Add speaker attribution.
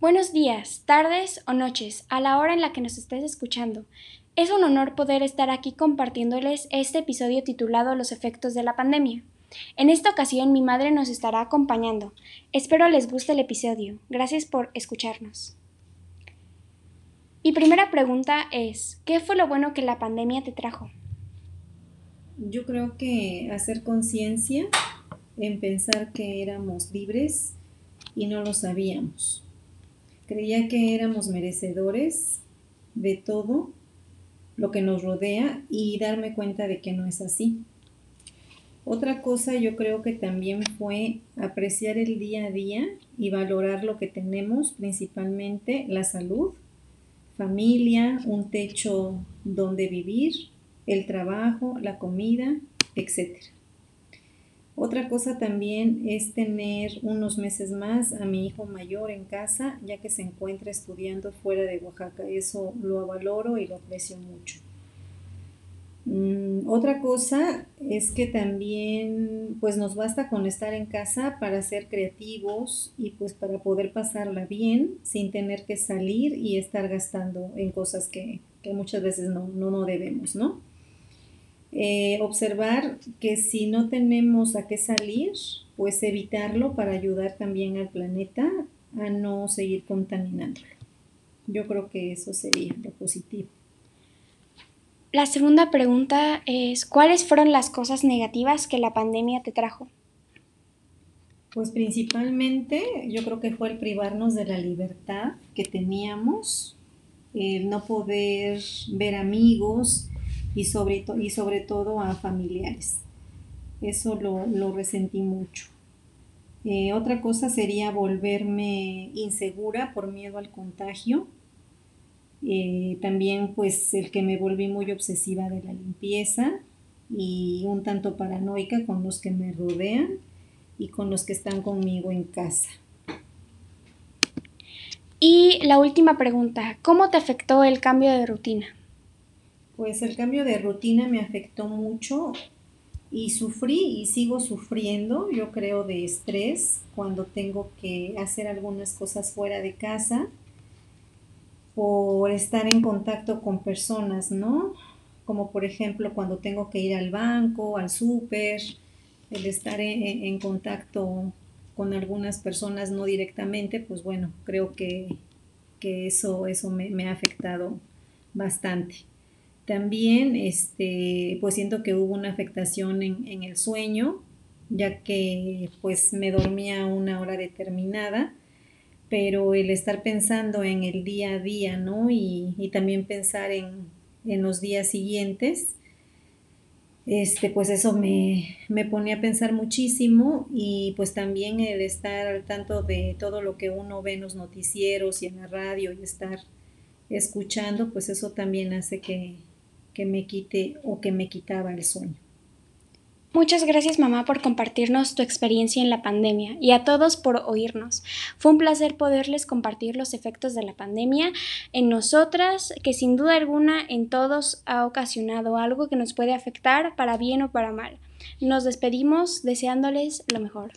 Speaker 1: Buenos días, tardes o noches, a la hora en la que nos estés escuchando. Es un honor poder estar aquí compartiéndoles este episodio titulado Los efectos de la pandemia. En esta ocasión mi madre nos estará acompañando. Espero les guste el episodio. Gracias por escucharnos. Mi primera pregunta es, ¿qué fue lo bueno que la pandemia te trajo?
Speaker 2: Yo creo que hacer conciencia en pensar que éramos libres y no lo sabíamos. Creía que éramos merecedores de todo lo que nos rodea y darme cuenta de que no es así. Otra cosa yo creo que también fue apreciar el día a día y valorar lo que tenemos, principalmente la salud, familia, un techo donde vivir, el trabajo, la comida, etcétera. Otra cosa también es tener unos meses más a mi hijo mayor en casa, ya que se encuentra estudiando fuera de Oaxaca. Eso lo valoro y lo aprecio mucho. Mm, otra cosa es que también pues nos basta con estar en casa para ser creativos y pues para poder pasarla bien sin tener que salir y estar gastando en cosas que, muchas veces no, no, no debemos, ¿no? Eh, observar que si no tenemos a qué salir, pues evitarlo para ayudar también al planeta a no seguir contaminándolo. Yo creo que eso sería lo positivo.
Speaker 1: La segunda pregunta es, ¿cuáles fueron las cosas negativas que la pandemia te trajo?
Speaker 2: Pues principalmente yo creo que fue el privarnos de la libertad que teníamos, el no poder ver amigos, y sobre, y sobre todo a familiares. Eso lo, resentí mucho. Eh, otra cosa sería volverme insegura por miedo al contagio. Eh, también pues el que me volví muy obsesiva de la limpieza y un tanto paranoica con los que me rodean y con los que están conmigo en casa.
Speaker 1: Y la última pregunta, ¿cómo te afectó el cambio de rutina?
Speaker 2: Pues el cambio de rutina me afectó mucho y sufrí y sigo sufriendo, yo creo, de estrés cuando tengo que hacer algunas cosas fuera de casa por estar en contacto con personas, ¿no? Como por ejemplo cuando tengo que ir al banco, al súper, el estar en, contacto con algunas personas no directamente, pues bueno, creo que, eso, eso me, me ha afectado bastante. También, este, pues siento que hubo una afectación en, el sueño, ya que pues me dormía una hora determinada, pero el estar pensando en el día a día, ¿no? Y, también pensar en, los días siguientes, este, pues eso me, me ponía a pensar muchísimo y pues también el estar al tanto de todo lo que uno ve en los noticieros y en la radio y estar escuchando, pues eso también hace que, que me quite o que me quitaba el sueño.
Speaker 1: Muchas gracias mamá por compartirnos tu experiencia en la pandemia y a todos por oírnos. Fue un placer poderles compartir los efectos de la pandemia en nosotras, que sin duda alguna en todos ha ocasionado algo que nos puede afectar para bien o para mal. Nos despedimos deseándoles lo mejor.